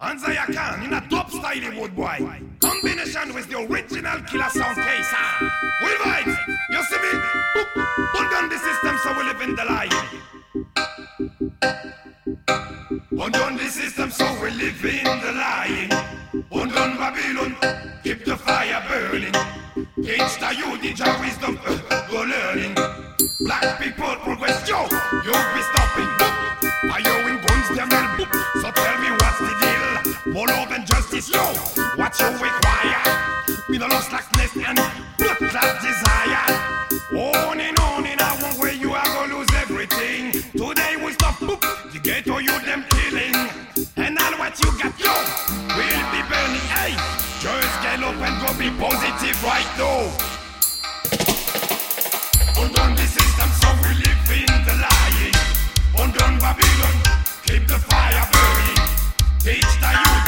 Anzaya Khan in a dope style wood boy. Combination with the original killer sound case. Ah. We vibes. You see me? Boop. Down the system so we live in the light. Put down the system so we live in the lying. Put down Babylon, keep the fire burning. You, the wisdom, uh, go learning. Black people progress, yo, you be More love and justice, yo, what you require? With a lost slackness and blood clot desire. On and on and I want where you are gonna lose everything. Today we stop, boop, the ghetto you them killing. And all what you got, yo, will be burning. Hey, just get up and go be positive right now. Undone the system so we live in the lying. Undone Babylon. Você está em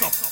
up.